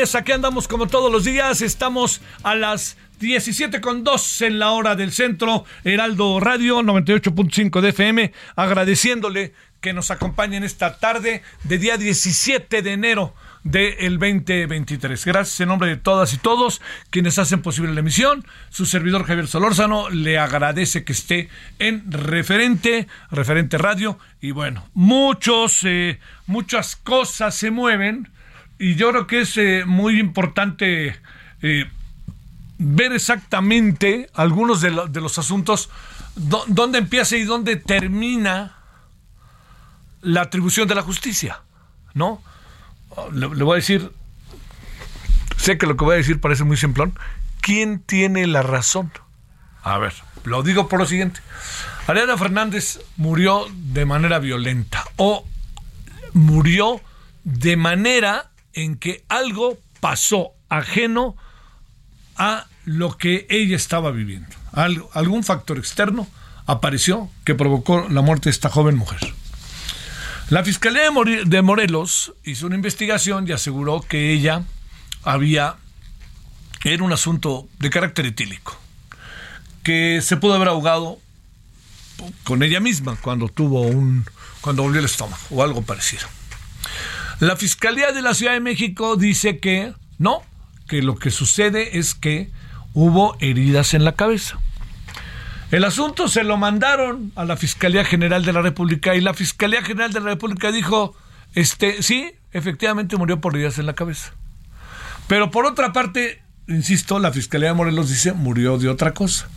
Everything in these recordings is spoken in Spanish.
Aquí andamos como todos los días. Estamos a las 17 con 2 en la hora del centro. Heraldo Radio 98.5 de FM. Agradeciéndole que nos acompañen esta tarde de día 17 de enero del 2023. Gracias en nombre de todas y todos quienes hacen posible la emisión. Su servidor Javier Solórzano le agradece que esté en referente, referente radio. Y bueno, muchos, eh, muchas cosas se mueven y yo creo que es eh, muy importante eh, ver exactamente algunos de, lo, de los asuntos, dónde empieza y dónde termina la atribución de la justicia, ¿no? Le, voy a decir, sé que lo que voy a decir parece muy simplón, ¿quién tiene la razón? A ver, lo digo por lo siguiente. Ariana Fernández murió de manera violenta o murió de manera en que algo pasó ajeno a lo que ella estaba viviendo. Algún factor externo apareció que provocó la muerte de esta joven mujer. La Fiscalía de Morelos hizo una investigación y aseguró que ella había, era un asunto de carácter etílico, que se pudo haber ahogado con ella misma cuando tuvo un, cuando volvió el estómago o algo parecido. La Fiscalía de la Ciudad de México dice que no, que lo que sucede es que hubo heridas en la cabeza. El asunto se lo mandaron a la Fiscalía General de la República y la Fiscalía General de la República dijo, este, sí, efectivamente murió por heridas en la cabeza. Pero por otra parte, insisto, la Fiscalía de Morelos dice murió de otra cosa.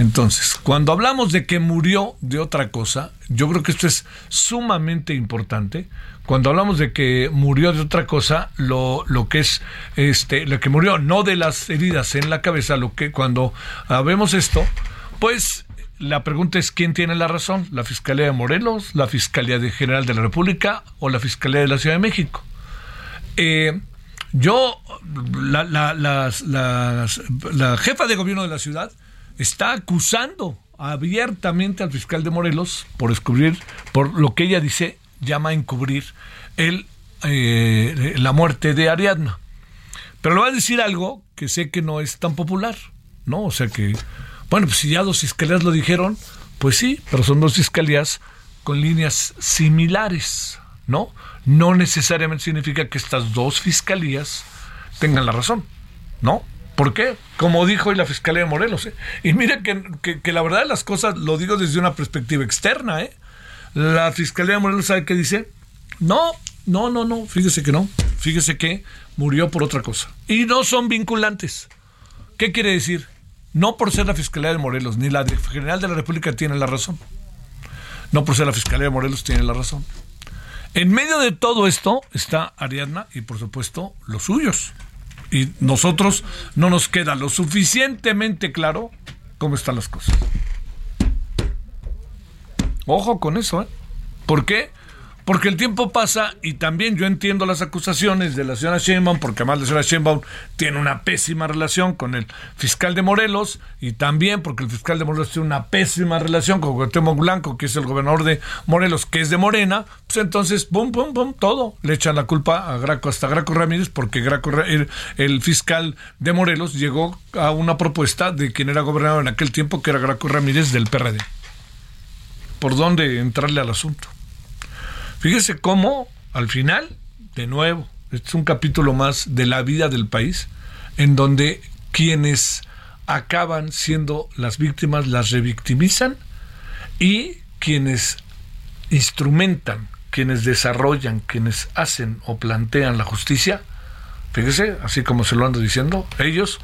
Entonces, cuando hablamos de que murió de otra cosa, yo creo que esto es sumamente importante. Cuando hablamos de que murió de otra cosa, lo, lo que es este, lo que murió, no de las heridas en la cabeza, lo que cuando vemos esto, pues la pregunta es quién tiene la razón, la Fiscalía de Morelos, la Fiscalía de General de la República o la Fiscalía de la Ciudad de México. Eh, yo, la, la, las, las, la jefa de gobierno de la ciudad está acusando abiertamente al fiscal de Morelos por descubrir, por lo que ella dice, llama a encubrir el, eh, la muerte de Ariadna. Pero le va a decir algo que sé que no es tan popular, ¿no? O sea que Bueno, pues si ya dos fiscalías lo dijeron, pues sí, pero son dos fiscalías con líneas similares, ¿no? No necesariamente significa que estas dos fiscalías tengan la razón, ¿no? ¿Por qué? Como dijo hoy la Fiscalía de Morelos. ¿eh? Y mire que, que, la verdad de las cosas lo digo desde una perspectiva externa. ¿eh? La Fiscalía de Morelos sabe qué dice. No, no, no, no. Fíjese que no. Fíjese que murió por otra cosa. Y no son vinculantes. ¿Qué quiere decir? No por ser la Fiscalía de Morelos, ni la General de la República tiene la razón. No por ser la Fiscalía de Morelos tiene la razón. En medio de todo esto está Ariadna y por supuesto los suyos. Y nosotros no nos queda lo suficientemente claro cómo están las cosas. Ojo con eso, ¿eh? ¿Por qué? Porque el tiempo pasa y también yo entiendo las acusaciones de la señora Sheinbaum, porque además la señora Sheinbaum tiene una pésima relación con el fiscal de Morelos y también porque el fiscal de Morelos tiene una pésima relación con Cuauhtémoc Blanco, que es el gobernador de Morelos, que es de Morena, pues entonces, pum, pum, pum, todo. Le echan la culpa a Graco, hasta Graco Ramírez, porque Graco, el, el fiscal de Morelos llegó a una propuesta de quien era gobernador en aquel tiempo, que era Graco Ramírez del PRD. ¿Por dónde entrarle al asunto? Fíjese cómo, al final, de nuevo, este es un capítulo más de la vida del país, en donde quienes acaban siendo las víctimas las revictimizan y quienes instrumentan, quienes desarrollan, quienes hacen o plantean la justicia, fíjese, así como se lo ando diciendo, ellos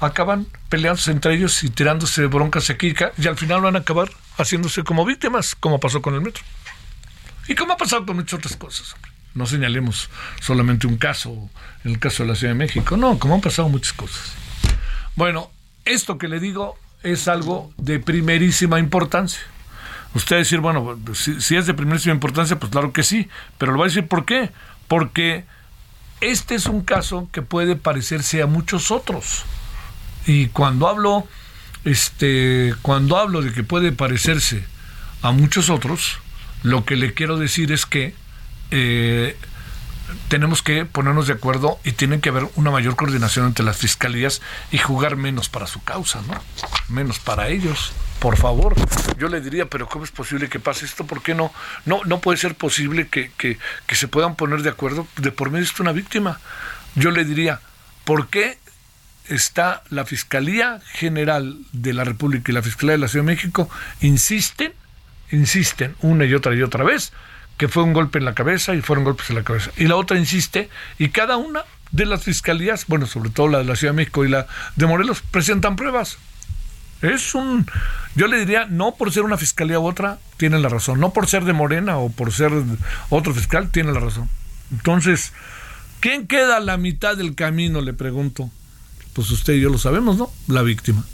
acaban peleándose entre ellos y tirándose broncas aquí y al final van a acabar haciéndose como víctimas, como pasó con el metro. Y como ha pasado con muchas otras cosas. No señalemos solamente un caso, el caso de la Ciudad de México. No, como han pasado muchas cosas. Bueno, esto que le digo es algo de primerísima importancia. Usted decir, bueno, si, si, es de primerísima importancia, pues claro que sí, pero le voy a decir por qué. Porque este es un caso que puede parecerse a muchos otros. Y cuando hablo, este, cuando hablo de que puede parecerse a muchos otros, lo que le quiero decir es que eh, tenemos que ponernos de acuerdo y tiene que haber una mayor coordinación entre las fiscalías y jugar menos para su causa, ¿no? Menos para ellos. Por favor, yo le diría, pero ¿cómo es posible que pase esto? ¿Por qué no? No, no puede ser posible que, que, que se puedan poner de acuerdo de por medio de una víctima. Yo le diría, ¿por qué está la Fiscalía General de la República y la Fiscalía de la Ciudad de México insisten insisten una y otra y otra vez que fue un golpe en la cabeza y fueron golpes en la cabeza. Y la otra insiste y cada una de las fiscalías, bueno, sobre todo la de la Ciudad de México y la de Morelos, presentan pruebas. Es un, yo le diría, no por ser una fiscalía u otra, tienen la razón. No por ser de Morena o por ser otro fiscal, tiene la razón. Entonces, ¿quién queda a la mitad del camino? Le pregunto. Pues usted y yo lo sabemos, ¿no? La víctima.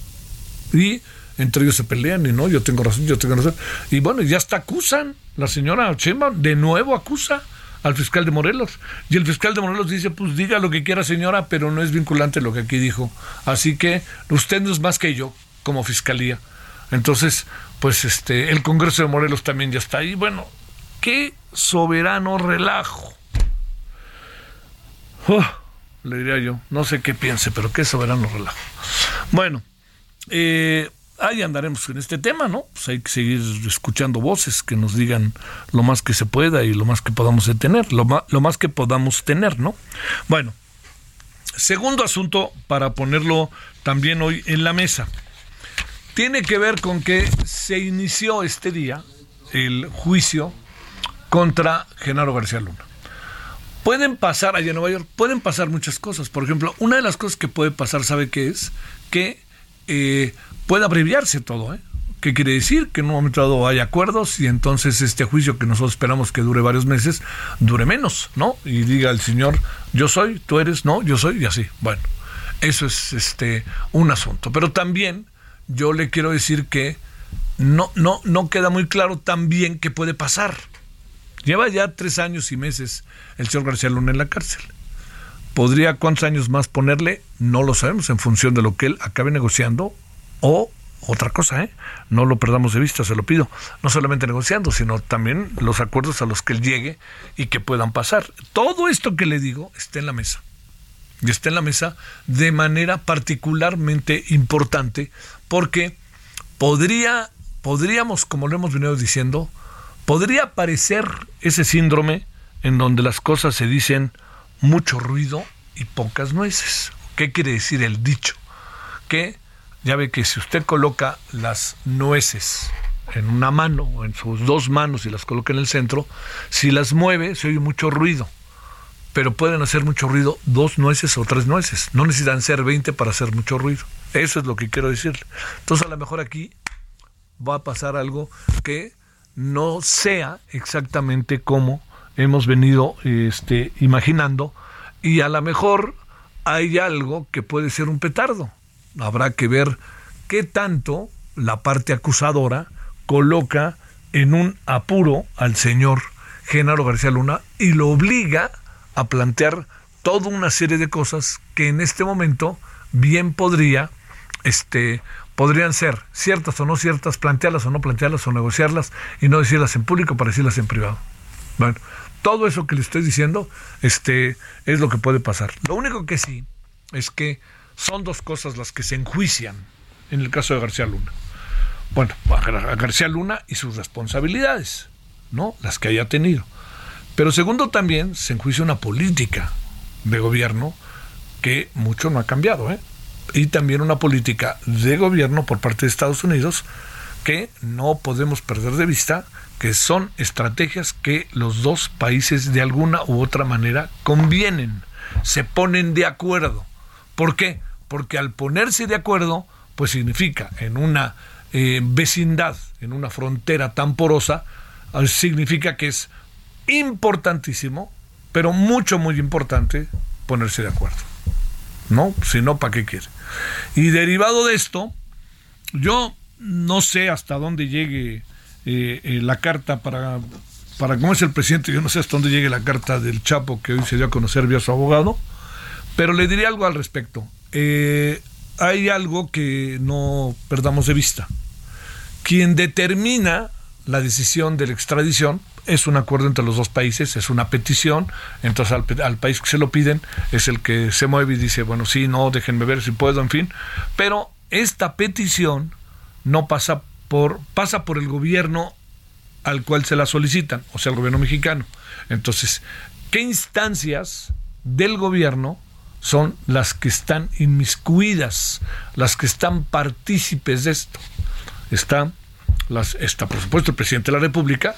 Y entre ellos se pelean y no, yo tengo razón, yo tengo razón. Y bueno, ya hasta acusan, la señora Chema de nuevo acusa al fiscal de Morelos. Y el fiscal de Morelos dice, pues diga lo que quiera señora, pero no es vinculante lo que aquí dijo. Así que usted no es más que yo como fiscalía. Entonces, pues este, el Congreso de Morelos también ya está ahí. Bueno, qué soberano relajo. Le diría yo, no sé qué piense, pero qué soberano relajo. Bueno, eh, ahí andaremos en este tema, ¿no? Pues hay que seguir escuchando voces que nos digan lo más que se pueda y lo más que podamos tener, lo lo más que podamos tener, ¿no? Bueno, segundo asunto para ponerlo también hoy en la mesa. Tiene que ver con que se inició este día el juicio contra Genaro García Luna. Pueden pasar allá en Nueva York, pueden pasar muchas cosas. Por ejemplo, una de las cosas que puede pasar, ¿sabe qué es? Que eh, puede abreviarse todo. ¿eh? ¿Qué quiere decir? Que en un momento dado hay acuerdos y entonces este juicio que nosotros esperamos que dure varios meses, dure menos, ¿no? Y diga el Señor, yo soy, tú eres, no, yo soy, y así. Bueno, eso es este un asunto. Pero también yo le quiero decir que no, no, no queda muy claro también qué puede pasar. Lleva ya tres años y meses el señor García Luna en la cárcel. ¿Podría cuántos años más ponerle? No lo sabemos en función de lo que él acabe negociando o otra cosa, ¿eh? no lo perdamos de vista, se lo pido, no solamente negociando, sino también los acuerdos a los que él llegue y que puedan pasar. Todo esto que le digo está en la mesa. Y está en la mesa de manera particularmente importante porque podría, podríamos, como lo hemos venido diciendo, podría aparecer ese síndrome en donde las cosas se dicen mucho ruido y pocas nueces. ¿Qué quiere decir el dicho? Que ya ve que si usted coloca las nueces en una mano o en sus dos manos y las coloca en el centro, si las mueve se oye mucho ruido. Pero pueden hacer mucho ruido dos nueces o tres nueces. No necesitan ser 20 para hacer mucho ruido. Eso es lo que quiero decirle. Entonces a lo mejor aquí va a pasar algo que no sea exactamente como hemos venido este, imaginando y a lo mejor hay algo que puede ser un petardo. Habrá que ver qué tanto la parte acusadora coloca en un apuro al señor Genaro García Luna y lo obliga a plantear toda una serie de cosas que en este momento bien podría, este, podrían ser ciertas o no ciertas, plantearlas o no plantearlas o negociarlas y no decirlas en público para decirlas en privado. Bueno, todo eso que le estoy diciendo, este, es lo que puede pasar. Lo único que sí es que son dos cosas las que se enjuician en el caso de García Luna. Bueno, a García Luna y sus responsabilidades, ¿no? Las que haya tenido. Pero segundo también se enjuicia una política de gobierno que mucho no ha cambiado, ¿eh? Y también una política de gobierno por parte de Estados Unidos que no podemos perder de vista que son estrategias que los dos países de alguna u otra manera convienen, se ponen de acuerdo. ¿Por qué? Porque al ponerse de acuerdo, pues significa en una eh, vecindad, en una frontera tan porosa, significa que es importantísimo, pero mucho, muy importante, ponerse de acuerdo. ¿No? Si no, ¿para qué quiere? Y derivado de esto, yo no sé hasta dónde llegue eh, eh, la carta para, para cómo es el presidente, yo no sé hasta dónde llegue la carta del Chapo que hoy se dio a conocer vía su abogado, pero le diré algo al respecto. Eh, hay algo que no perdamos de vista. Quien determina la decisión de la extradición es un acuerdo entre los dos países, es una petición, entonces al, al, país que se lo piden es el que se mueve y dice, bueno, sí, no, déjenme ver si puedo, en fin, pero esta petición no pasa por, pasa por el gobierno al cual se la solicitan, o sea, el gobierno mexicano. Entonces, ¿qué instancias del gobierno son las que están inmiscuidas, las que están partícipes de esto? Está, las, está, por supuesto, el presidente de la República,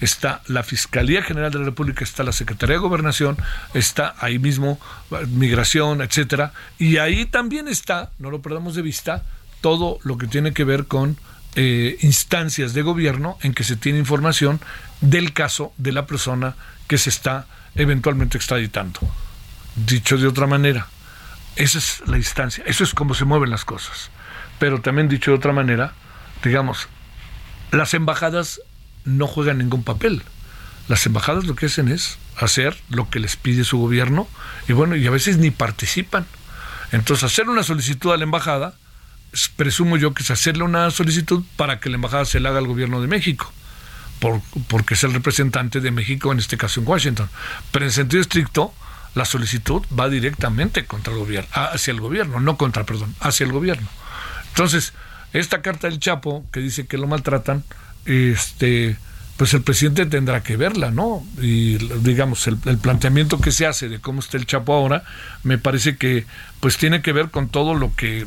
está la Fiscalía General de la República, está la Secretaría de Gobernación, está ahí mismo Migración, etcétera, y ahí también está, no lo perdamos de vista, todo lo que tiene que ver con eh, instancias de gobierno en que se tiene información del caso de la persona que se está eventualmente extraditando. Dicho de otra manera, esa es la instancia, eso es como se mueven las cosas. Pero también dicho de otra manera, digamos, las embajadas no juegan ningún papel. Las embajadas lo que hacen es hacer lo que les pide su gobierno y bueno, y a veces ni participan. Entonces, hacer una solicitud a la embajada presumo yo que es hacerle una solicitud para que la embajada se la haga al gobierno de México, por, porque es el representante de México, en este caso en Washington. Pero en sentido estricto, la solicitud va directamente contra el gobierno, ah, hacia el gobierno, no contra, perdón, hacia el gobierno. Entonces, esta carta del Chapo, que dice que lo maltratan, este pues el presidente tendrá que verla, ¿no? Y digamos, el, el, planteamiento que se hace de cómo está el Chapo ahora, me parece que pues tiene que ver con todo lo que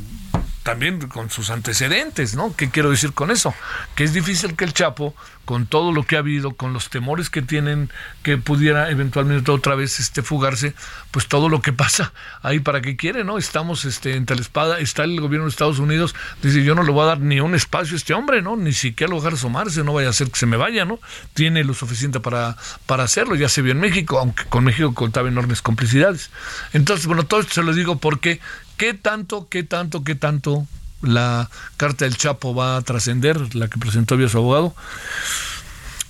también con sus antecedentes, ¿no? ¿Qué quiero decir con eso? Que es difícil que el Chapo, con todo lo que ha habido, con los temores que tienen que pudiera eventualmente otra vez este fugarse, pues todo lo que pasa ahí para qué quiere, ¿no? Estamos este entre la espada, está el gobierno de Estados Unidos, dice, "Yo no le voy a dar ni un espacio a este hombre, ¿no? Ni siquiera lo dejar asomarse, no vaya a ser que se me vaya, ¿no? Tiene lo suficiente para para hacerlo, ya se vio en México, aunque con México contaba enormes complicidades. Entonces, bueno, todo esto se lo digo porque ¿Qué tanto, qué tanto, qué tanto la carta del Chapo va a trascender, la que presentó vía su abogado?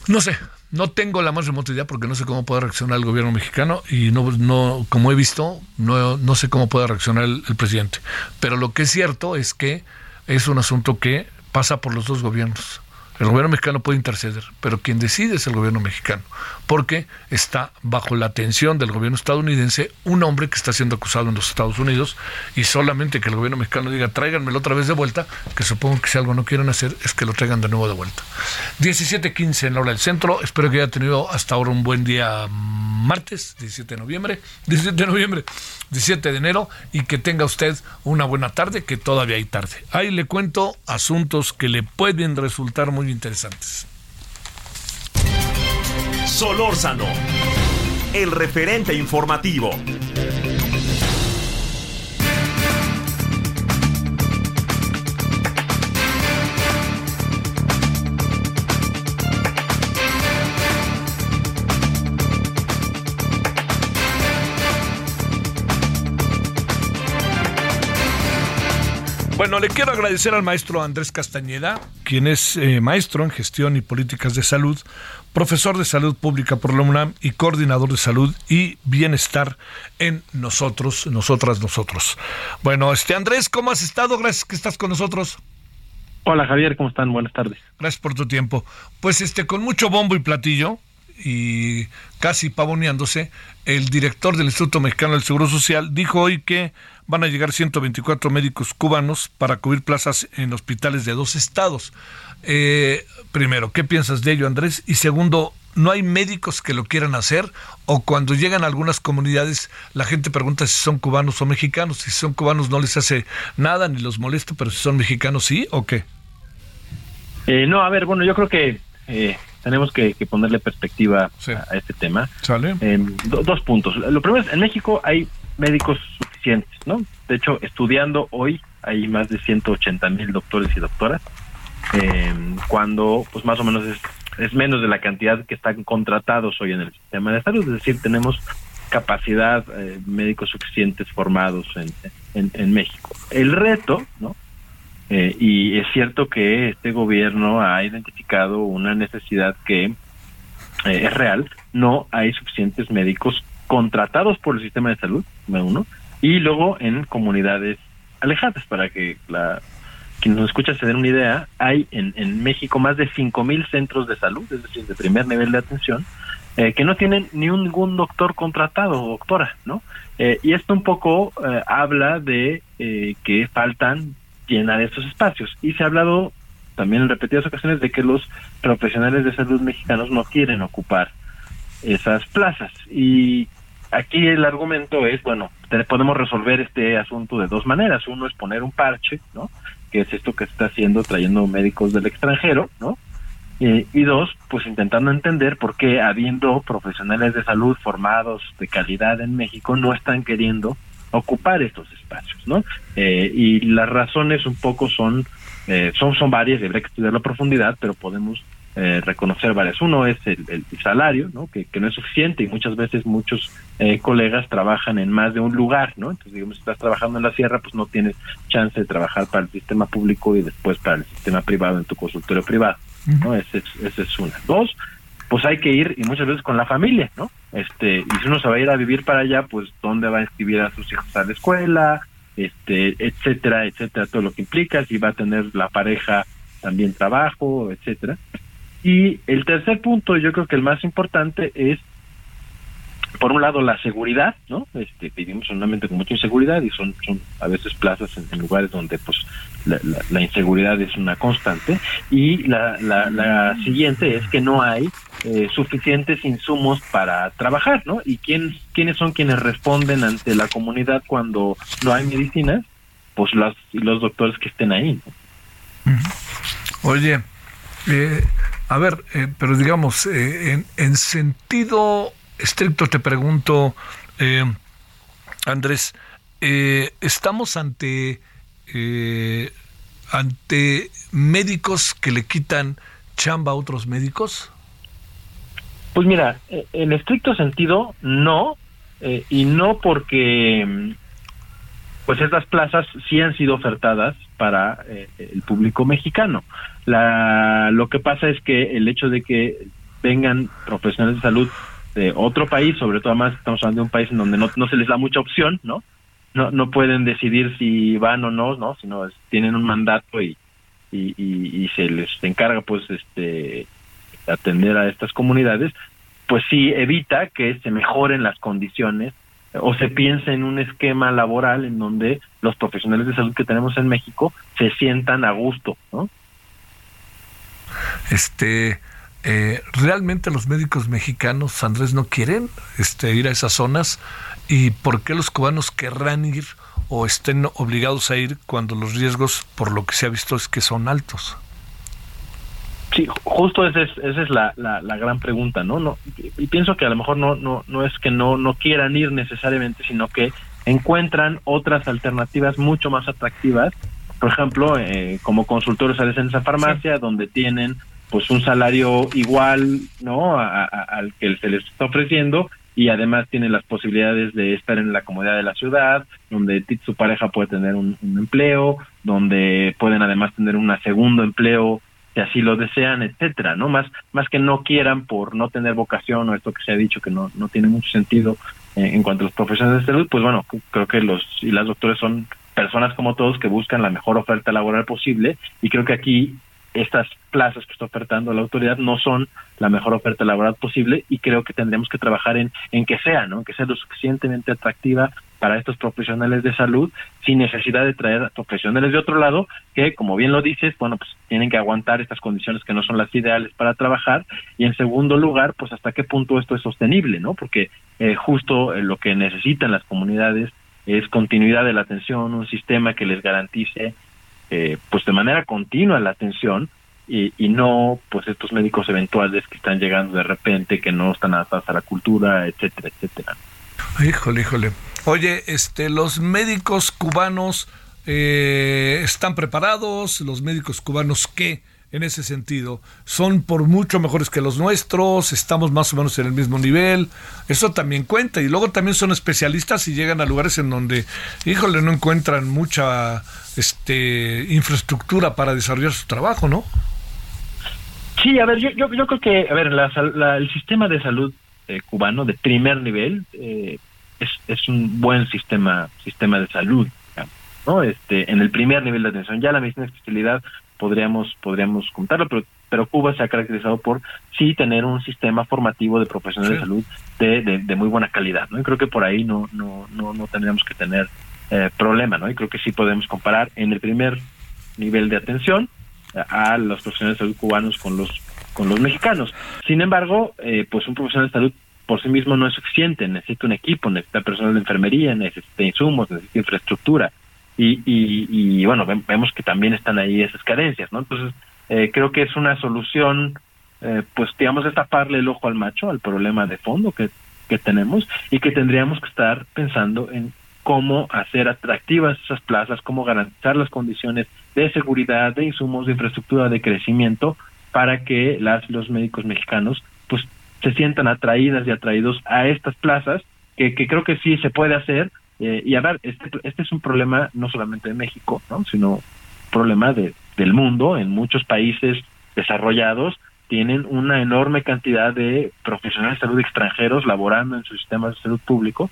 No sé, no tengo la más remota idea porque no sé cómo puede reaccionar el gobierno mexicano y no, no como he visto, no, no sé cómo puede reaccionar el, presidente. Pero lo que es cierto es que es un asunto que pasa por los dos gobiernos. El gobierno mexicano puede interceder, pero quien decide es el gobierno mexicano, porque está bajo la atención del gobierno estadounidense un hombre que está siendo acusado en los Estados Unidos y solamente que el gobierno mexicano diga tráiganmelo otra vez de vuelta, que supongo que si algo no quieren hacer es que lo traigan de nuevo de vuelta. 17.15 en la hora del centro, espero que haya tenido hasta ahora un buen día martes, 17 de noviembre, 17 de noviembre, 17 de enero y que tenga usted una buena tarde, que todavía hay tarde. Ahí le cuento asuntos que le pueden resultar muy interesantes. Solórzano, el referente informativo. Bueno, le quiero agradecer al maestro Andrés Castañeda, quien es eh, maestro en gestión y políticas de salud, profesor de salud pública por la UNAM y coordinador de salud y bienestar en nosotros, nosotras, nosotros. Bueno, este Andrés, ¿cómo has estado? Gracias que estás con nosotros. Hola Javier, ¿cómo están? Buenas tardes. Gracias por tu tiempo. Pues este, con mucho bombo y platillo, y casi pavoneándose, el director del Instituto Mexicano del Seguro Social dijo hoy que van a llegar 124 médicos cubanos para cubrir plazas en hospitales de dos estados. Eh, primero, ¿qué piensas de ello, Andrés? Y segundo, ¿no hay médicos que lo quieran hacer? O cuando llegan a algunas comunidades, la gente pregunta si son cubanos o mexicanos. Si son cubanos no les hace nada ni los molesta, pero si son mexicanos sí o qué? Eh, no, a ver, bueno, yo creo que eh, tenemos que, ponerle perspectiva a, este tema. ¿Sale? dos puntos. Lo primero es, en México hay médicos ¿no? De hecho, estudiando hoy hay más de 180 mil doctores y doctoras, eh, cuando pues más o menos es, menos de la cantidad que están contratados hoy en el sistema de salud, es decir, tenemos capacidad eh, médicos suficientes formados en, México. El reto, ¿no? Eh, y es cierto que este gobierno ha identificado una necesidad que es real, no hay suficientes médicos contratados por el sistema de salud, uno, y luego en comunidades alejadas, para que la quien nos escucha se den una idea, hay en, en México más de 5.000 centros de salud, es decir, de primer nivel de atención, eh, que no tienen ni ningún doctor contratado o doctora, ¿no? Eh, y esto un poco eh, habla de que faltan llenar estos espacios. Y se ha hablado también en repetidas ocasiones de que los profesionales de salud mexicanos no quieren ocupar esas plazas. Y aquí el argumento es, bueno, podemos resolver este asunto de dos maneras. Uno es poner un parche, ¿no? Que es esto que se está haciendo trayendo médicos del extranjero, ¿no? y dos, pues intentando entender por qué habiendo profesionales de salud formados de calidad en México no están queriendo ocupar estos espacios, ¿no? Eh, y las razones un poco son, eh, son, son varias, habría que estudiar la profundidad, pero podemos eh, reconocer varias. Uno es el, salario, ¿no? Que, no es suficiente y muchas veces muchos eh, colegas trabajan en más de un lugar, ¿no? Entonces, digamos, si estás trabajando en la sierra, pues no tienes chance de trabajar para el sistema público y después para el sistema privado en tu consultorio privado, ¿no? Esa es, es una. Dos, pues hay que ir y muchas veces con la familia, ¿no? Este, y si uno se va a ir a vivir para allá, pues dónde va a inscribir a sus hijos a la escuela, este, etcétera, etcétera, todo lo que implica, si va a tener la pareja también trabajo, etcétera. Y el tercer punto, yo creo que el más importante es, por un lado, la seguridad, ¿no? Este, vivimos en un ambiente con mucha inseguridad y son, son a veces plazas en, lugares donde pues la, inseguridad es una constante. Y la, la, siguiente es que no hay eh, suficientes insumos para trabajar, ¿no? ¿Y quién, quiénes son quienes responden ante la comunidad cuando no hay medicinas? Pues los, los doctores que estén ahí. Oye, eh, a ver, eh, pero digamos, eh, en, sentido estricto te pregunto, eh, Andrés, ¿estamos ante, ante médicos que le quitan chamba a otros médicos? Pues mira, en estricto sentido, no, y no porque pues estas plazas sí han sido ofertadas para el público mexicano. La, lo que pasa es que el hecho de que vengan profesionales de salud de otro país, sobre todo más estamos hablando de un país en donde no, no se les da mucha opción, ¿no? No, no pueden decidir si van o no, ¿no? Sino tienen un mandato y, y, y, se les encarga pues este atender a estas comunidades, pues sí evita que se mejoren las condiciones o se piense en un esquema laboral en donde los profesionales de salud que tenemos en México se sientan a gusto, ¿no? Este, eh, realmente los médicos mexicanos, Andrés, no quieren este, ir a esas zonas y por qué los cubanos querrán ir o estén obligados a ir cuando los riesgos, por lo que se ha visto, es que son altos. Sí, justo esa es, esa es la, la, gran pregunta, ¿no? no y pienso que a lo mejor no, no, no es que no, no quieran ir necesariamente, sino que encuentran otras alternativas mucho más atractivas, por ejemplo, eh, como consultores a en esa farmacia, donde tienen pues un salario igual, ¿no? al que se les está ofreciendo y además tienen las posibilidades de estar en la comodidad de la ciudad, donde su pareja puede tener un, un empleo, donde pueden además tener un segundo empleo si así lo desean, etcétera, ¿no? Más, más que no quieran por no tener vocación o esto que se ha dicho que no, no tiene mucho sentido eh, en cuanto a los profesionales de salud, pues bueno, creo que los y las doctores son personas como todos que buscan la mejor oferta laboral posible y creo que aquí estas plazas que está ofertando la autoridad no son la mejor oferta laboral posible y creo que tendremos que trabajar en, en que sea, ¿no? Que sea lo suficientemente atractiva para estos profesionales de salud sin necesidad de traer a profesionales de otro lado que, como bien lo dices, bueno, pues tienen que aguantar estas condiciones que no son las ideales para trabajar y en segundo lugar, pues hasta qué punto esto es sostenible, ¿no? Porque eh, justo eh, lo que necesitan las comunidades es continuidad de la atención, un sistema que les garantice eh, pues de manera continua la atención y, y, no pues estos médicos eventuales que están llegando de repente, que no están adaptados a la cultura, etcétera, etcétera. Híjole, híjole. Oye, este, los médicos cubanos eh, están preparados, los médicos cubanos qué en ese sentido, son por mucho mejores que los nuestros, estamos más o menos en el mismo nivel, eso también cuenta, y luego también son especialistas y llegan a lugares en donde, híjole, no encuentran mucha este infraestructura para desarrollar su trabajo, ¿no? Sí, a ver, yo, yo, creo que, a ver, la, el sistema de salud eh, cubano de primer nivel eh, es, es un buen sistema sistema de salud, ¿no? Este, en el primer nivel de atención, ya la medicina de especialidad podríamos podríamos contarlo, pero pero Cuba se ha caracterizado por sí tener un sistema formativo de profesionales de salud de, de, muy buena calidad, ¿no? Y creo que por ahí no no no no tendríamos que tener eh, problema, ¿no? Y creo que sí podemos comparar en el primer nivel de atención a, los profesionales de salud cubanos con los con los mexicanos. Sin embargo, eh, pues un profesional de salud por sí mismo no es suficiente, necesita un equipo, necesita personal de enfermería, necesita insumos, necesita infraestructura. Y, y, bueno, vemos que también están ahí esas carencias, ¿no? Entonces, eh, creo que es una solución, eh, pues digamos, es taparle el ojo al macho, al problema de fondo que, que tenemos y que tendríamos que estar pensando en cómo hacer atractivas esas plazas, cómo garantizar las condiciones de seguridad, de insumos, de infraestructura, de crecimiento, para que las los médicos mexicanos pues se sientan atraídas y atraídos a estas plazas, que, que creo que sí se puede hacer. Eh, y a ver, este, este es un problema no solamente de México, ¿no? sino un problema de, del mundo. En muchos países desarrollados tienen una enorme cantidad de profesionales de salud extranjeros laborando en sus sistemas de salud público,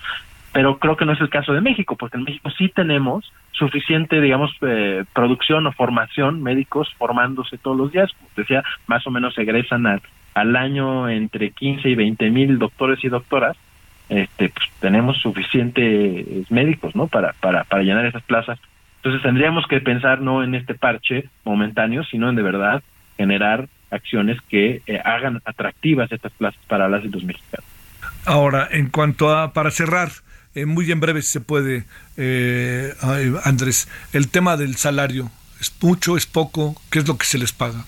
pero creo que no es el caso de México, porque en México sí tenemos suficiente, digamos, eh, producción o formación, médicos formándose todos los días, como decía, más o menos egresan al año entre 15 y 20 mil doctores y doctoras, este, pues tenemos suficientes médicos, ¿no? Para, para, para llenar esas plazas. Entonces tendríamos que pensar no en este parche momentáneo, sino en de verdad generar acciones que eh, hagan atractivas estas plazas para las y los mexicanos. Ahora, en cuanto a, para cerrar, eh, muy en breve si se puede, eh, Andrés, el tema del salario, ¿es mucho, es poco? ¿Qué es lo que se les paga?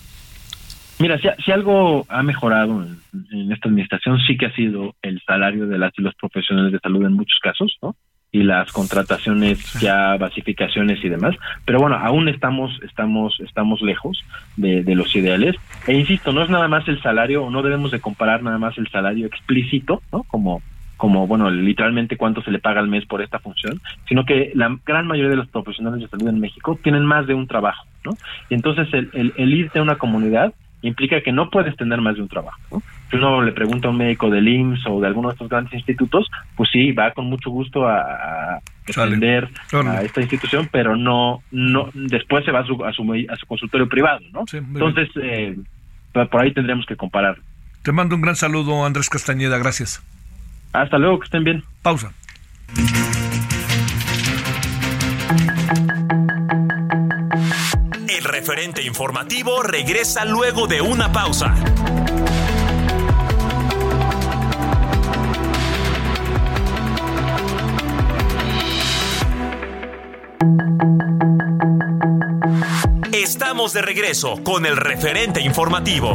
Mira, si, algo ha mejorado en, esta administración, sí que ha sido el salario de las y los profesionales de salud en muchos casos, ¿no? Y las contrataciones, ya basificaciones y demás. Pero bueno, aún estamos, estamos, estamos lejos de, de los ideales. E insisto, no es nada más el salario, no debemos de comparar nada más el salario explícito, ¿no? Como como, bueno, literalmente cuánto se le paga al mes por esta función, sino que la gran mayoría de los profesionales de salud en México tienen más de un trabajo, ¿no? Y entonces el, el, el irte a una comunidad implica que no puedes tener más de un trabajo. si uno le pregunta a un médico del IMSS o de alguno de estos grandes institutos, pues sí, va con mucho gusto a, defender a esta institución, pero no, no, después se va a su, a su, a su consultorio privado, ¿no? Entonces, eh, por ahí tendremos que comparar. Te mando un gran saludo, Andrés Castañeda, gracias. Hasta luego, que estén bien. Pausa. El referente informativo regresa luego de una pausa. Estamos de regreso con el referente informativo.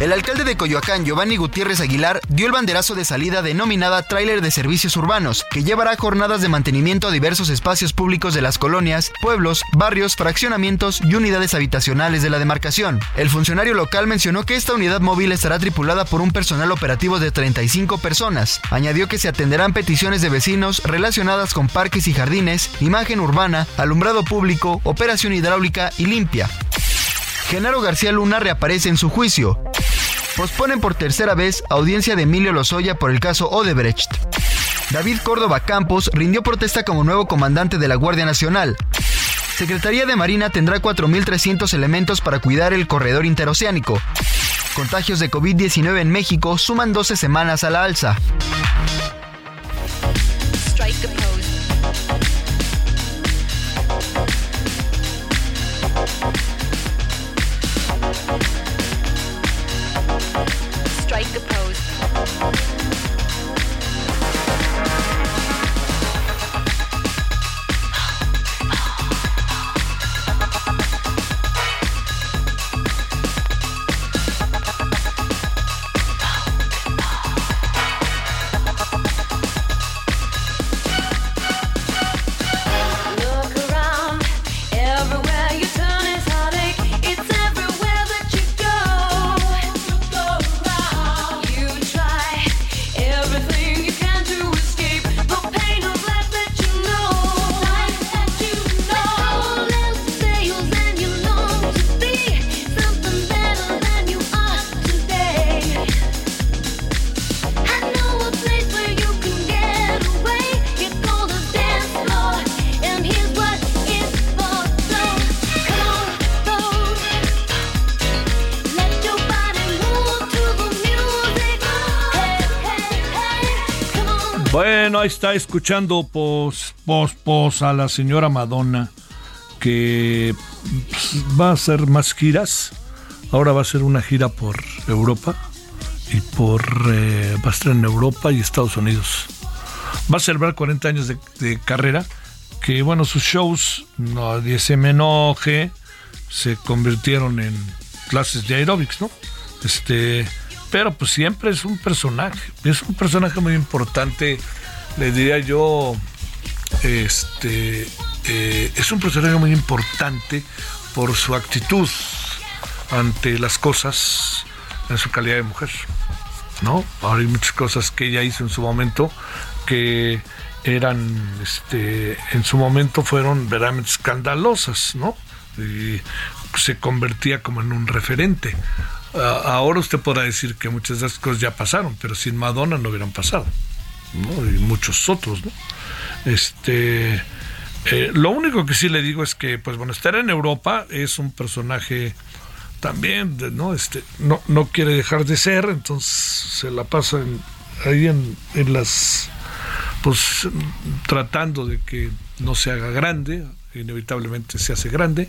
El alcalde de Coyoacán, Giovanni Gutiérrez Aguilar, dio el banderazo de salida denominada Tráiler de Servicios Urbanos, que llevará jornadas de mantenimiento a diversos espacios públicos de las colonias, pueblos, barrios, fraccionamientos y unidades habitacionales de la demarcación. El funcionario local mencionó que esta unidad móvil estará tripulada por un personal operativo de 35 personas. Añadió que se atenderán peticiones de vecinos relacionadas con parques y jardines, imagen urbana, alumbrado público, operación hidráulica y limpia. Genaro García Luna reaparece en su juicio. Posponen por tercera vez audiencia de Emilio Lozoya por el caso Odebrecht. David Córdoba Campos rindió protesta como nuevo comandante de la Guardia Nacional. Secretaría de Marina tendrá 4.300 elementos para cuidar el corredor interoceánico. Contagios de COVID-19 en México suman 12 semanas a la alza. Está escuchando pos, pos, pos a la señora Madonna, que pues, va a hacer más giras. Ahora va a hacer una gira por Europa y por eh, va a estar en Europa y Estados Unidos. Va a celebrar 40 años de, carrera, que bueno, sus shows, no, se me enoje, se convirtieron en clases de aerobics, ¿no? Este, pero pues siempre es un personaje, es un personaje muy importante le diría yo, este, eh, es un personaje muy importante por su actitud ante las cosas en su calidad de mujer. ¿No? Ahora hay muchas cosas que ella hizo en su momento que eran, este, en su momento fueron verdaderamente escandalosas, ¿no? Y se convertía como en un referente. ahora usted podrá decir que muchas de esas cosas ya pasaron, pero sin Madonna no hubieran pasado y muchos otros. ¿no? Este, eh, lo único que sí le digo es que, pues bueno, estar en Europa es un personaje también, ¿no? Este, no, no quiere dejar de ser, entonces se la pasa ahí en, en las, pues tratando de que no se haga grande, inevitablemente se hace grande.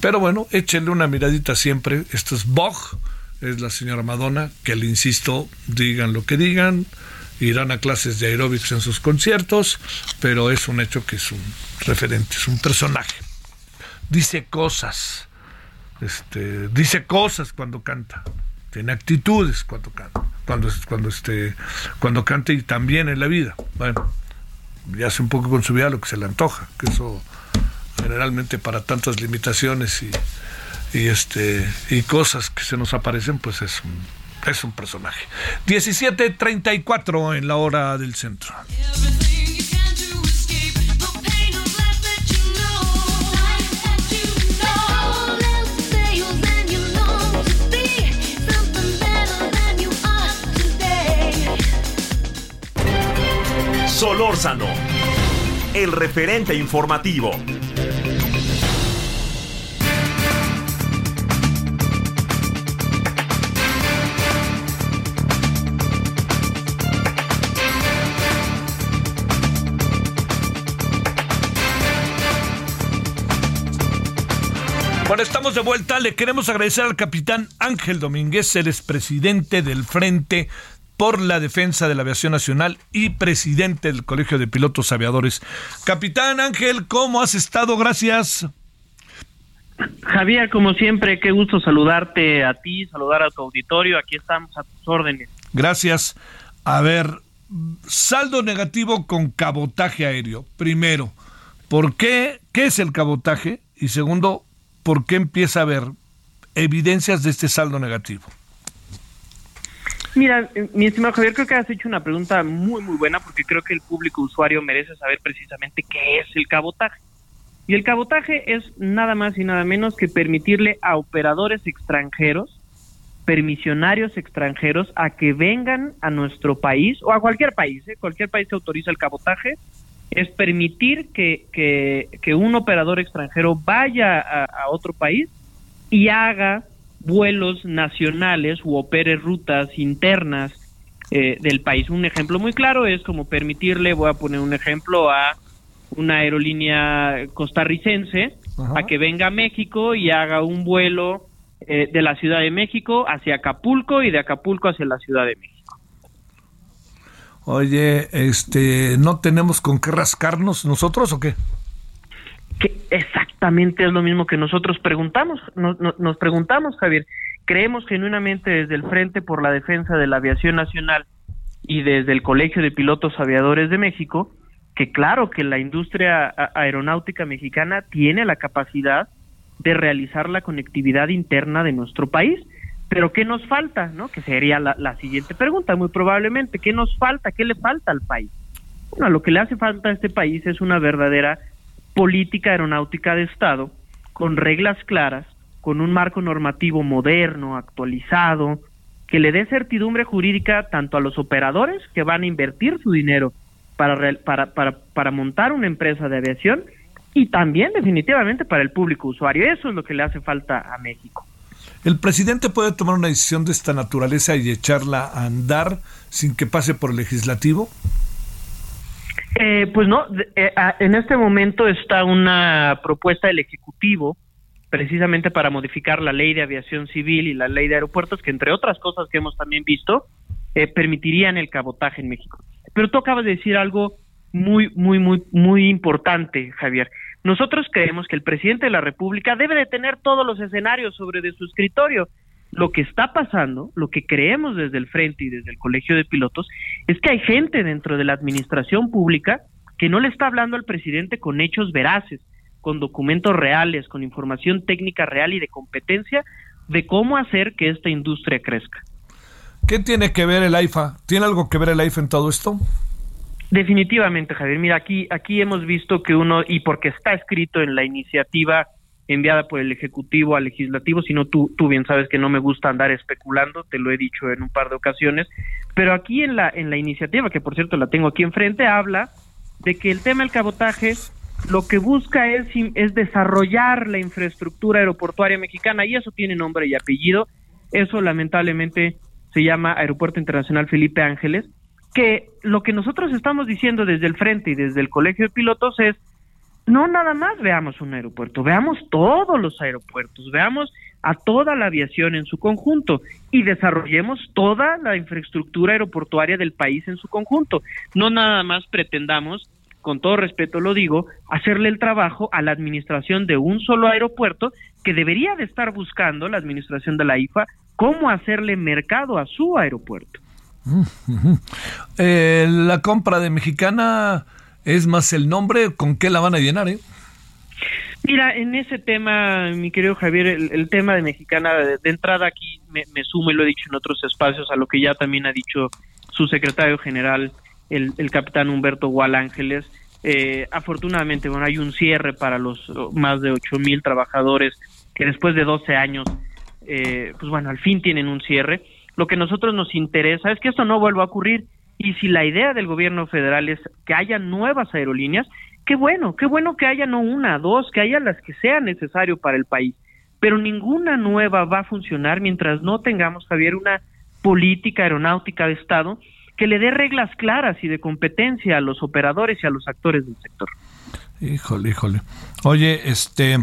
Pero bueno, échenle una miradita siempre. Esto es Bog, es la señora Madonna, que le insisto, digan lo que digan, irán a clases de aeróbics en sus conciertos, pero es un hecho que es un referente, es un personaje. Dice cosas, este, dice cosas cuando canta, tiene actitudes cuando canta, cuando, cuando, este, cuando canta y también en la vida. Bueno, ya hace un poco con su vida lo que se le antoja, que eso generalmente para tantas limitaciones y, y este y cosas que se nos aparecen, pues es un, es un personaje. 17:34 en la hora del centro. Solórzano, el referente informativo. Bueno, estamos de vuelta. Le queremos agradecer al capitán Ángel Domínguez, el expresidente del Frente por la Defensa de la Aviación Nacional y presidente del Colegio de Pilotos Aviadores. Capitán Ángel, ¿cómo has estado? Gracias. Javier, como siempre, qué gusto saludarte a ti, saludar a tu auditorio. Aquí estamos a tus órdenes. Gracias. A ver, saldo negativo con cabotaje aéreo. Primero, ¿por qué? ¿Qué es el cabotaje? Y segundo, ¿por qué empieza a haber evidencias de este saldo negativo? Mira, eh, mi estimado Javier, creo que has hecho una pregunta muy, muy buena porque creo que el público usuario merece saber precisamente qué es el cabotaje. Y el cabotaje es nada más y nada menos que permitirle a operadores extranjeros, permisionarios extranjeros, a que vengan a nuestro país o a cualquier país, ¿eh? cualquier país que autoriza el cabotaje, es permitir que, que, un operador extranjero vaya a, otro país y haga vuelos nacionales u opere rutas internas eh, del país. Un ejemplo muy claro es como permitirle, voy a poner un ejemplo, a una aerolínea costarricense a que venga a México y haga un vuelo eh, de la Ciudad de México hacia Acapulco y de Acapulco hacia la Ciudad de México. Oye, este, ¿no tenemos con qué rascarnos nosotros o qué? Que exactamente es lo mismo que nosotros preguntamos, nos preguntamos, Javier. Creemos genuinamente desde el Frente por la Defensa de la Aviación Nacional y desde el Colegio de Pilotos Aviadores de México que claro que la industria aeronáutica mexicana tiene la capacidad de realizar la conectividad interna de nuestro país pero ¿qué nos falta? ¿no? Que sería la, siguiente pregunta, muy probablemente. ¿Qué nos falta? ¿Qué le falta al país? Bueno, lo que le hace falta a este país es una verdadera política aeronáutica de Estado con reglas claras, con un marco normativo moderno, actualizado, que le dé certidumbre jurídica tanto a los operadores que van a invertir su dinero para, para, para, para montar una empresa de aviación y también definitivamente para el público usuario. Eso es lo que le hace falta a México. ¿El presidente puede tomar una decisión de esta naturaleza y echarla a andar sin que pase por el legislativo? Eh, pues no, eh, en este momento está una propuesta del Ejecutivo precisamente para modificar la ley de aviación civil y la ley de aeropuertos, que entre otras cosas que hemos también visto, eh, permitirían el cabotaje en México. Pero tú acabas de decir algo muy, muy, muy, muy importante, Javier. Nosotros creemos que el presidente de la República debe de tener todos los escenarios sobre de su escritorio. Lo que está pasando, lo que creemos desde el frente y desde el Colegio de Pilotos, es que hay gente dentro de la administración pública que no le está hablando al presidente con hechos veraces, con documentos reales, con información técnica real y de competencia de cómo hacer que esta industria crezca. ¿Qué tiene que ver el AIFA? ¿Tiene algo que ver el AIFA en todo esto? Definitivamente, Javier. Mira, aquí, aquí hemos visto que uno, y porque está escrito en la iniciativa enviada por el Ejecutivo al Legislativo, si no tú, tú bien sabes que no me gusta andar especulando, te lo he dicho en un par de ocasiones, pero aquí en la, en la iniciativa, que por cierto la tengo aquí enfrente, habla de que el tema del cabotaje lo que busca es, es desarrollar la infraestructura aeroportuaria mexicana y eso tiene nombre y apellido. Eso lamentablemente se llama Aeropuerto Internacional Felipe Ángeles que lo que nosotros estamos diciendo desde el frente y desde el Colegio de Pilotos es no nada más veamos un aeropuerto, veamos todos los aeropuertos, veamos a toda la aviación en su conjunto y desarrollemos toda la infraestructura aeroportuaria del país en su conjunto. No nada más pretendamos, con todo respeto lo digo, hacerle el trabajo a la administración de un solo aeropuerto que debería de estar buscando la administración de la IFA cómo hacerle mercado a su aeropuerto. Eh, la compra de Mexicana es más el nombre, ¿con qué la van a llenar? Eh? Mira, en ese tema, mi querido Javier, el, tema de Mexicana, de, entrada aquí me, sumo y lo he dicho en otros espacios a lo que ya también ha dicho su secretario general, el, el capitán Humberto Gual Ángeles. Eh, afortunadamente, bueno, hay un cierre para los más de ocho mil trabajadores que después de 12 años, eh, pues bueno, al fin tienen un cierre. Lo que nosotros nos interesa es que esto no vuelva a ocurrir. Y si la idea del gobierno federal es que haya nuevas aerolíneas, qué bueno, qué bueno que haya no una, dos, que haya las que sean necesario para el país. Pero ninguna nueva va a funcionar mientras no tengamos, Javier, una política aeronáutica de Estado que le dé reglas claras y de competencia a los operadores y a los actores del sector. Híjole, híjole. Oye, este,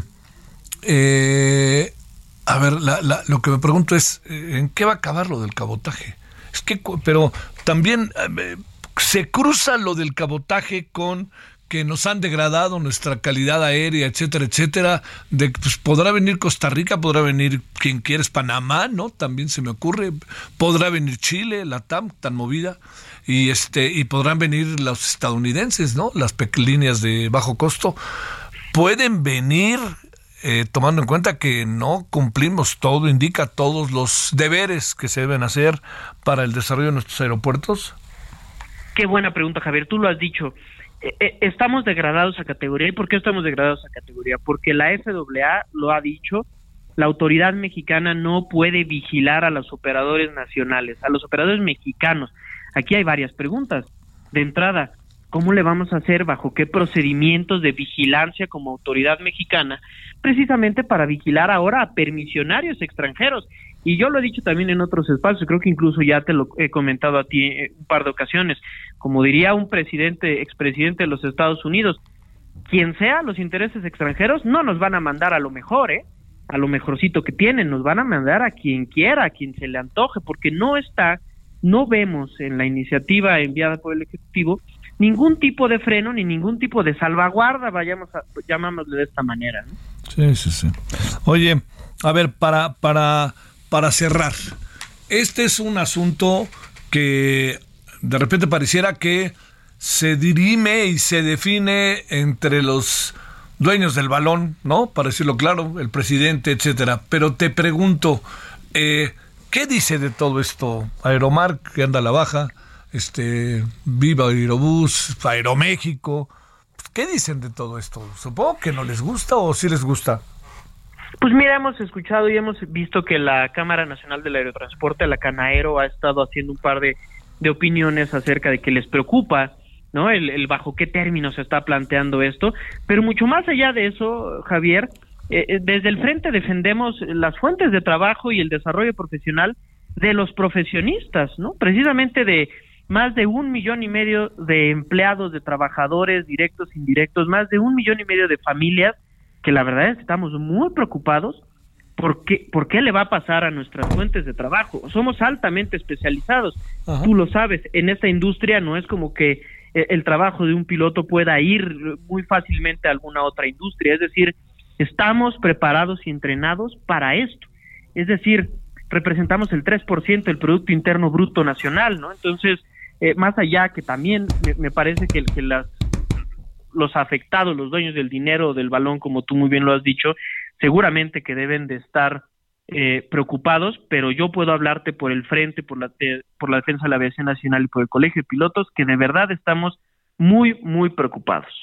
eh, a ver, lo que me pregunto es, eh, ¿en qué va a acabar lo del cabotaje? Es que, pero también eh, se cruza lo del cabotaje con que nos han degradado nuestra calidad aérea, etcétera, etcétera, de pues podrá venir Costa Rica, podrá venir quien quieres, Panamá, ¿no? También se me ocurre, podrá venir Chile, la TAM tan movida y este y podrán venir los estadounidenses, ¿no? Las líneas de bajo costo pueden venir eh, tomando en cuenta que no cumplimos todo, indica todos los deberes que se deben hacer para el desarrollo de nuestros aeropuertos. Qué buena pregunta, Javier. Tú lo has dicho. Eh, eh, estamos degradados a categoría. ¿Y por qué estamos degradados a categoría? Porque la FAA lo ha dicho, la autoridad mexicana no puede vigilar a los operadores nacionales, a los operadores mexicanos. Aquí hay varias preguntas. De entrada, ¿cómo le vamos a hacer? ¿Bajo qué procedimientos de vigilancia como autoridad mexicana? Precisamente para vigilar ahora a permisionarios extranjeros. Y yo lo he dicho también en otros espacios, creo que incluso ya te lo he comentado a ti eh, un par de ocasiones como diría un presidente, expresidente de los Estados Unidos, quien sea los intereses extranjeros no nos van a mandar a lo mejor, ¿eh? a lo mejorcito que tienen, nos van a mandar a quien quiera, a quien se le antoje, porque no está, no vemos en la iniciativa enviada por el Ejecutivo ningún tipo de freno ni ningún tipo de salvaguarda, vayamos a, llamámosle de esta manera. Sí, sí, sí. Oye, a ver, para, para, para cerrar, este es un asunto que de repente pareciera que se dirime y se define entre los dueños del balón, ¿no? Para decirlo claro, el presidente, etcétera. Pero te pregunto, eh, ¿qué dice de todo esto Aeromar, que anda a la baja, este, Viva Aerobús, Aeroméxico? ¿Qué dicen de todo esto? Supongo que no les gusta o sí les gusta. Pues mira, hemos escuchado y hemos visto que la Cámara Nacional del Aerotransporte, la Canaero, ha estado haciendo un par de de opiniones acerca de que les preocupa ¿no? El, bajo qué términos se está planteando esto, pero mucho más allá de eso, Javier, eh, eh, desde el frente defendemos las fuentes de trabajo y el desarrollo profesional de los profesionistas, ¿no? Precisamente de más de un millón y medio de empleados, de trabajadores directos, indirectos, más de un millón y medio de familias que la verdad es que estamos muy preocupados ¿por qué, ¿por qué le va a pasar a nuestras fuentes de trabajo? Somos altamente especializados. Tú lo sabes, en esta industria no es como que eh, el trabajo de un piloto pueda ir muy fácilmente a alguna otra industria. Es decir, estamos preparados y entrenados para esto. Es decir, representamos el 3% del Producto Interno Bruto Nacional, ¿no? Entonces, eh, más allá que también me, parece que, las, los afectados, los dueños del dinero, del balón, como tú muy bien lo has dicho, seguramente que deben de estar eh, preocupados, pero yo puedo hablarte por el frente, por la, por la defensa de la aviación nacional y por el Colegio de Pilotos, que de verdad estamos muy, muy preocupados.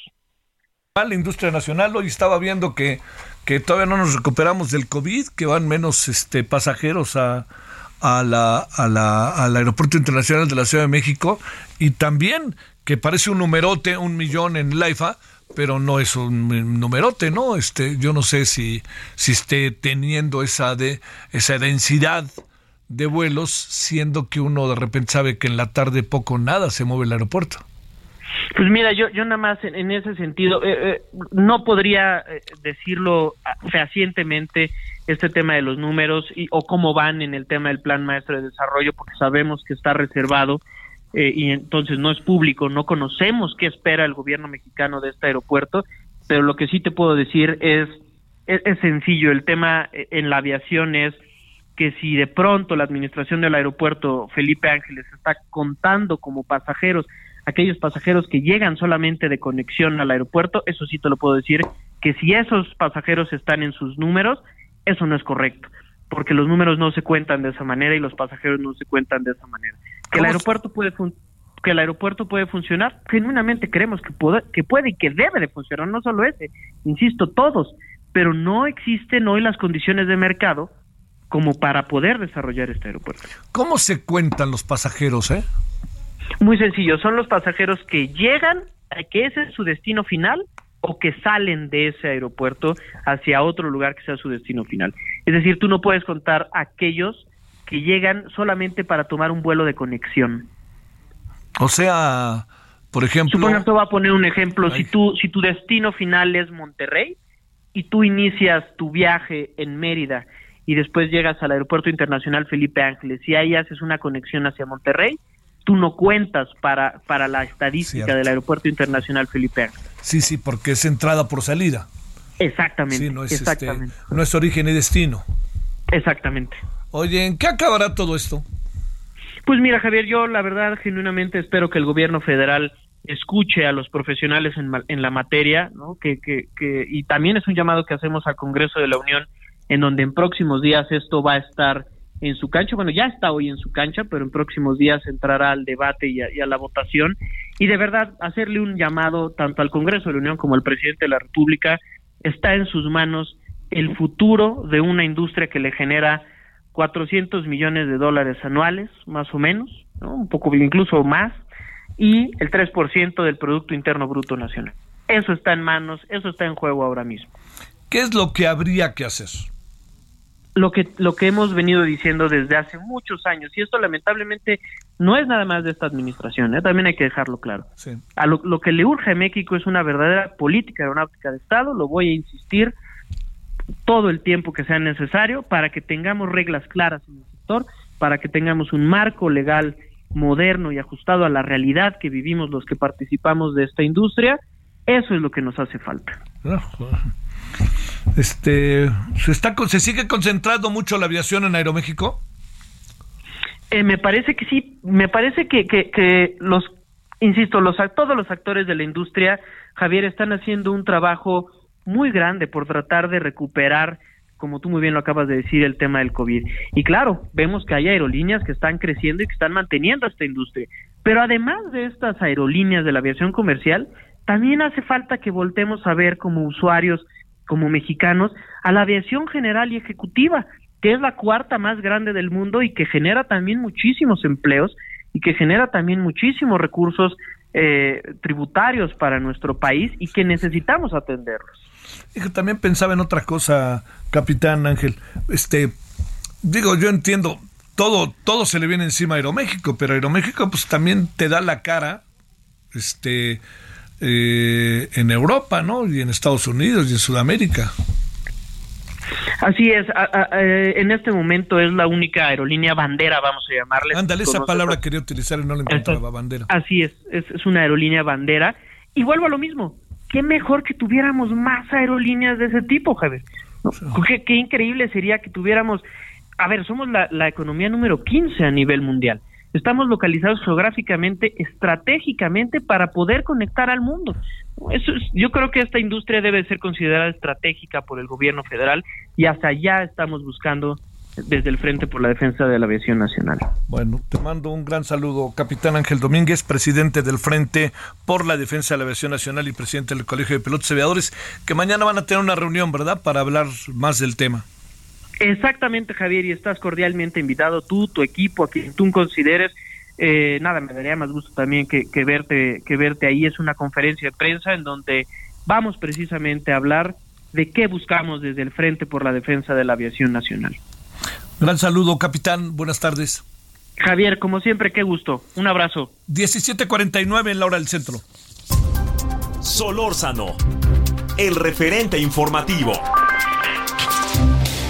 La industria nacional hoy estaba viendo que, que todavía no nos recuperamos del COVID, que van menos este, pasajeros a, a la, a la, al Aeropuerto Internacional de la Ciudad de México y también que parece un numerote, un millón en Laifa, pero no es un numerote, ¿no? Este, yo no sé si, si esté teniendo esa de esa densidad de vuelos, siendo que uno de repente sabe que en la tarde poco nada se mueve el aeropuerto. Pues mira, yo, yo nada más en, ese sentido, eh, eh, no podría eh, decirlo fehacientemente este tema de los números y, o cómo van en el tema del plan maestro de desarrollo, porque sabemos que está reservado y entonces no es público, no conocemos qué espera el gobierno mexicano de este aeropuerto, pero lo que sí te puedo decir es, es, es sencillo, el tema en la aviación es que si de pronto la administración del aeropuerto Felipe Ángeles está contando como pasajeros aquellos pasajeros que llegan solamente de conexión al aeropuerto, eso sí te lo puedo decir, que si esos pasajeros están en sus números, eso no es correcto, porque los números no se cuentan de esa manera y los pasajeros no se cuentan de esa manera. Que el aeropuerto puede que el aeropuerto puede funcionar, genuinamente creemos que puede, que puede y que debe de funcionar, no solo ese, insisto, todos, pero no existen hoy las condiciones de mercado como para poder desarrollar este aeropuerto. ¿Cómo se cuentan los pasajeros, eh? Muy sencillo, son los pasajeros que llegan, a que ese es su destino final o que salen de ese aeropuerto hacia otro lugar que sea su destino final. Es decir, tú no puedes contar aquellos que llegan solamente para tomar un vuelo de conexión. O sea, por ejemplo... Supongo te voy a poner un ejemplo. Si, tú, si tu destino final es Monterrey y tú inicias tu viaje en Mérida y después llegas al Aeropuerto Internacional Felipe Ángeles y ahí haces una conexión hacia Monterrey, tú no cuentas para, para la estadística del Aeropuerto Internacional Felipe Sí, sí, porque es entrada por salida. Exactamente. no, es este, no es origen y destino. Exactamente. Oye, ¿en qué acabará todo esto? Pues mira, Javier, yo la verdad genuinamente espero que el gobierno federal escuche a los profesionales en, en la materia, ¿no? Que, que, que, y también es un llamado que hacemos al Congreso de la Unión, en donde en próximos días esto va a estar en su cancha, bueno, ya está hoy en su cancha, pero en próximos días entrará al debate y a, la votación, y de verdad hacerle un llamado tanto al Congreso de la Unión como al presidente de la República, está en sus manos el futuro de una industria que le genera 400 millones de dólares anuales, más o menos, un poco incluso más, y el 3% del Producto Interno Bruto Nacional. Eso está en manos, eso está en juego ahora mismo. ¿Qué es lo que habría que hacer? Lo que lo que hemos venido diciendo desde hace muchos años y esto lamentablemente no es nada más de esta administración, ¿eh? también hay que dejarlo claro. A lo, lo, que le urge a México es una verdadera política aeronáutica de Estado, lo voy a insistir todo el tiempo que sea necesario para que tengamos reglas claras en el sector, para que tengamos un marco legal moderno y ajustado a la realidad que vivimos los que participamos de esta industria, eso es lo que nos hace falta. Este, ¿se, está, ¿Se sigue concentrando mucho la aviación en Aeroméxico? Eh, me parece que sí, me parece que, que, los, insisto, los, todos los actores de la industria, Javier, están haciendo un trabajo muy grande por tratar de recuperar, como tú muy bien lo acabas de decir, el tema del COVID. Y claro, vemos que hay aerolíneas que están creciendo y que están manteniendo esta industria. Pero además de estas aerolíneas de la aviación comercial, también hace falta que voltemos a ver como usuarios como mexicanos a la aviación general y ejecutiva, que es la cuarta más grande del mundo y que genera también muchísimos empleos y que genera también muchísimos recursos eh, tributarios para nuestro país y que necesitamos atenderlos. Y también pensaba en otra cosa, capitán Ángel. Este, digo, yo entiendo, todo, todo se le viene encima a Aeroméxico, pero Aeroméxico pues también te da la cara, este, eh, en Europa, ¿no? Y en Estados Unidos y en Sudamérica. Así es, eh, en este momento es la única aerolínea bandera, vamos a llamarle. Ándale, esa palabra quería utilizar y no la encontraba, bandera. Así es, es, una aerolínea bandera. Y vuelvo a lo mismo, qué mejor que tuviéramos más aerolíneas de ese tipo, Javier. Qué, increíble sería que tuviéramos, a ver, somos la, la economía número 15 a nivel mundial estamos localizados geográficamente, estratégicamente para poder conectar al mundo. Eso yo creo que esta industria debe ser considerada estratégica por el gobierno federal y hasta allá estamos buscando desde el Frente por la Defensa de la Aviación Nacional. Bueno, te mando un gran saludo, capitán Ángel Domínguez, presidente del Frente por la Defensa de la Aviación Nacional y presidente del Colegio de Pilotos Aviadores, que mañana van a tener una reunión, ¿verdad?, para hablar más del tema. Exactamente, Javier, y estás cordialmente invitado tú, tu equipo, a quien tú consideres. Eh, nada, me daría más gusto también que, verte, que verte ahí. Es una conferencia de prensa en donde vamos precisamente a hablar de qué buscamos desde el Frente por la Defensa de la Aviación Nacional. Gran saludo, capitán. Buenas tardes. Javier, como siempre, qué gusto. Un abrazo. 17:49 en la hora del centro. Solórzano, el referente informativo.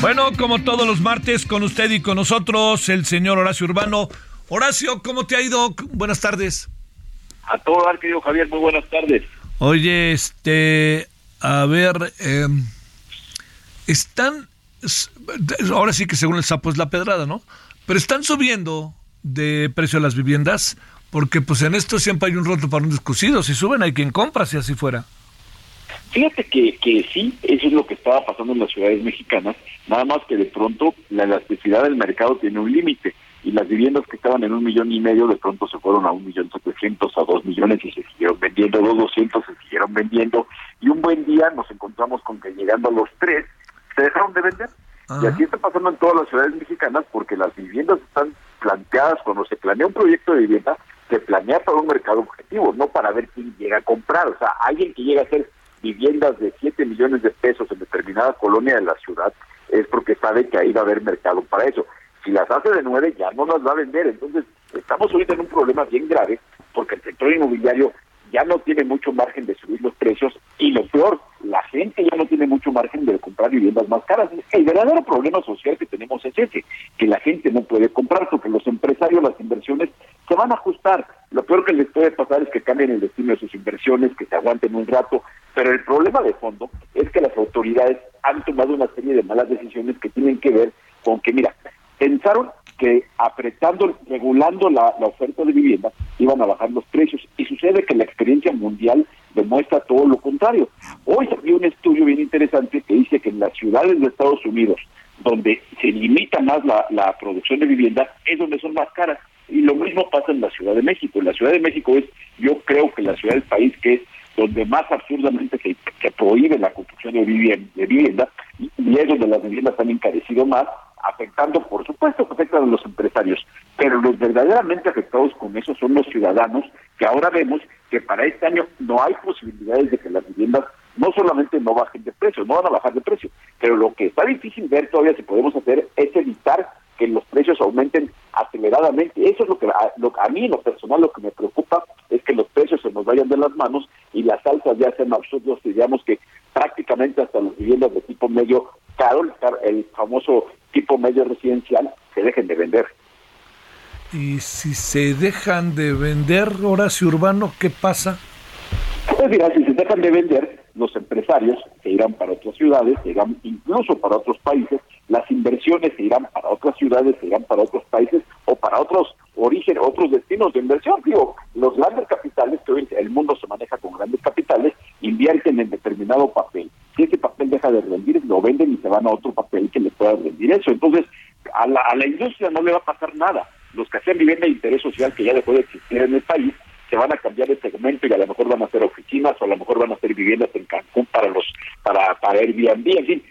Bueno, como todos los martes, con usted y con nosotros, el señor Horacio Urbano. Horacio, ¿cómo te ha ido? Buenas tardes. A todo dar, querido Javier, muy buenas tardes. Oye, este, a ver, em, están, ahora sí que según el sapo es la pedrada, ¿no? Pero están subiendo de precio las viviendas, porque pues en esto siempre hay un roto para un descosido. Si suben hay quien compra, si así fuera. Fíjate que, que sí, eso es lo que estaba pasando en las ciudades mexicanas, nada más que de pronto la elasticidad del mercado tiene un límite y las viviendas que estaban en un millón y medio de pronto se fueron a un millón setecientos, a dos millones y se siguieron vendiendo, dos doscientos se siguieron vendiendo y un buen día nos encontramos con que llegando a los tres se dejaron de vender. Y así está pasando en todas las ciudades mexicanas porque las viviendas están planteadas, cuando se planea un proyecto de vivienda, se planea para un mercado objetivo, no para ver quién llega a comprar. O sea, alguien que llega a hacer viviendas de 7 millones de pesos en determinada colonia de la ciudad, es porque sabe que ahí va a haber mercado para eso. Si las hace de 9, ya no las va a vender. Entonces, estamos ahorita en un problema bien grave, porque el sector inmobiliario ya no tiene mucho margen de subir los precios y lo peor, la gente ya no tiene mucho margen de comprar viviendas más caras. El verdadero problema social que tenemos es ese, que la gente no puede comprar porque los empresarios, las inversiones se van a ajustar. Lo peor que les puede pasar es que cambien el destino de sus inversiones, que se aguanten un rato, pero el problema de fondo es que las autoridades han tomado una serie de malas decisiones que tienen que ver con que, mira, pensaron que apretando, regulando la, oferta de vivienda, iban a bajar los precios. Y sucede que la experiencia mundial demuestra todo lo contrario. Hoy salió un estudio bien interesante que dice que en las ciudades de Estados Unidos, donde se limita más la, producción de vivienda, es donde son más caras. Y lo mismo pasa en la Ciudad de México. La Ciudad de México es, yo creo que la ciudad del país que es donde más absurdamente se, prohíbe la construcción de vivienda, de vivienda y, es donde las viviendas han encarecido más, afectando, por supuesto, que afectan a los empresarios, pero los verdaderamente afectados con eso son los ciudadanos, que ahora vemos que para este año no hay posibilidades de que las viviendas no solamente no bajen de precio, no van a bajar de precio, pero lo que está difícil ver todavía si podemos hacer es evitar que los precios aumenten aceleradamente. Eso es lo que a, lo, a mí lo personal lo que me preocupa es que los precios se nos vayan de las manos y las alzas ya sean absurdos y digamos que prácticamente hasta las viviendas de tipo medio caro, el famoso tipo medio residencial, se dejen de vender. Y si se dejan de vender, Horacio Urbano, ¿qué pasa? Pues mira, si se dejan de vender, los empresarios se irán para otras ciudades, se irán incluso para otros países, las inversiones se irán para otras ciudades, se irán para otros países o para otros orígenes, otros destinos de inversión. Digo, los grandes capitales, que hoy el mundo se maneja con grandes capitales, invierten en determinado papel. Si ese papel deja de rendir, lo venden y se van a otro papel que le pueda rendir eso. Entonces, a la, a la industria no le va a pasar nada. Los que hacían vivienda de interés social que ya dejó de existir en el país, se van a cambiar de segmento y a lo mejor van a hacer oficinas o a lo mejor van a hacer viviendas en Cancún para los para para Airbnb, en fin,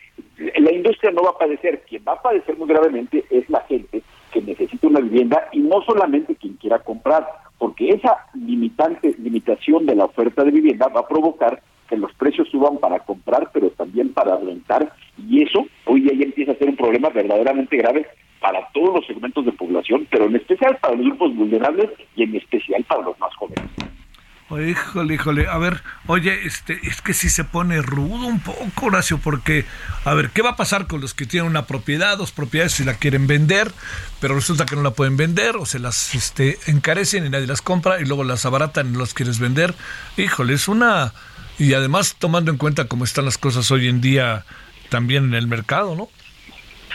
la industria no va a padecer, quien va a padecer muy gravemente es la gente que necesita una vivienda y no solamente quien quiera comprar, porque esa limitante limitación de la oferta de vivienda va a provocar que los precios suban para comprar, pero también para rentar, y eso hoy ya empieza a ser un problema verdaderamente grave para todos los segmentos de población, pero en especial para los grupos vulnerables y en especial para los más jóvenes. Híjole, híjole, a ver, oye, este, es que si se pone rudo un poco, Horacio, porque, a ver, ¿qué va a pasar con los que tienen una propiedad, dos propiedades, si la quieren vender, pero resulta que no la pueden vender, o se las este, encarecen y nadie las compra, y luego las abaratan y las quieres vender? Híjole, es una... Y además, tomando en cuenta cómo están las cosas hoy en día también en el mercado, ¿no?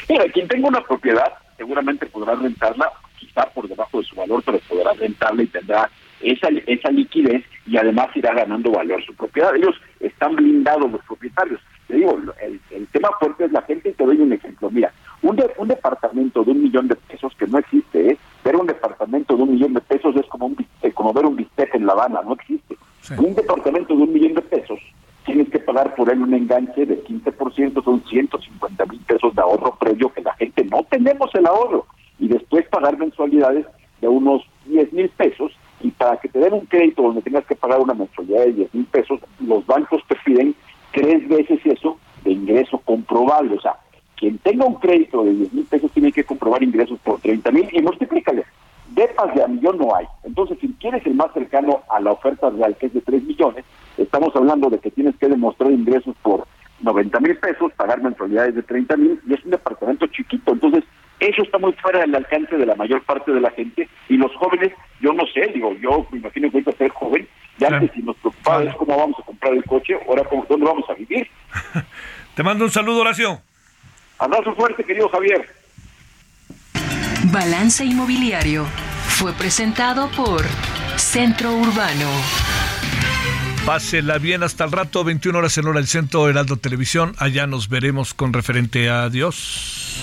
Mira, quien tenga una propiedad seguramente podrá rentarla, quizá por debajo de su valor, pero podrá rentarla y tendrá esa, esa liquidez y además irá ganando valor su propiedad. Ellos están blindados los propietarios. Te digo, el, el tema fuerte es la gente y te doy un ejemplo. Mira, un, un departamento de un millón de pesos que no existe, ¿eh? ver un departamento de un millón de pesos es como, un, eh, como ver un bistec en La Habana, no existe. Un departamento de un millón de pesos tienes que pagar por él un enganche del 15% 250 mil pesos de ahorro previo que la gente no tenemos el ahorro y después pagar mensualidades de unos 10 mil pesos y para que te den un crédito donde tengas que pagar una mensualidad de 10 mil pesos, los bancos te piden tres veces eso de ingreso comprobable. O sea, quien tenga un crédito de 10 mil pesos tiene que comprobar ingresos por 30 mil y multiplícale. Depas de a millón no hay. Entonces, si quieres el más cercano a la oferta real, que es de 3 millones, estamos hablando de que tienes que demostrar ingresos por 90 mil pesos, pagar mensualidades de 30 mil, y es un departamento chiquito. Entonces, eso está muy fuera del alcance de la mayor parte de la gente. Y los jóvenes, yo no sé, digo, yo me imagino que ahorita ser joven, ya que si nos preocupaba es cómo vamos a comprar el coche, ahora cómo, dónde vamos a vivir. Te mando un saludo, Horacio. Abrazo fuerte, querido Javier. Balance Inmobiliario fue presentado por Centro Urbano. Pásela bien hasta el rato, 21 horas en hora del centro Heraldo Televisión. Allá nos veremos con referente a Dios.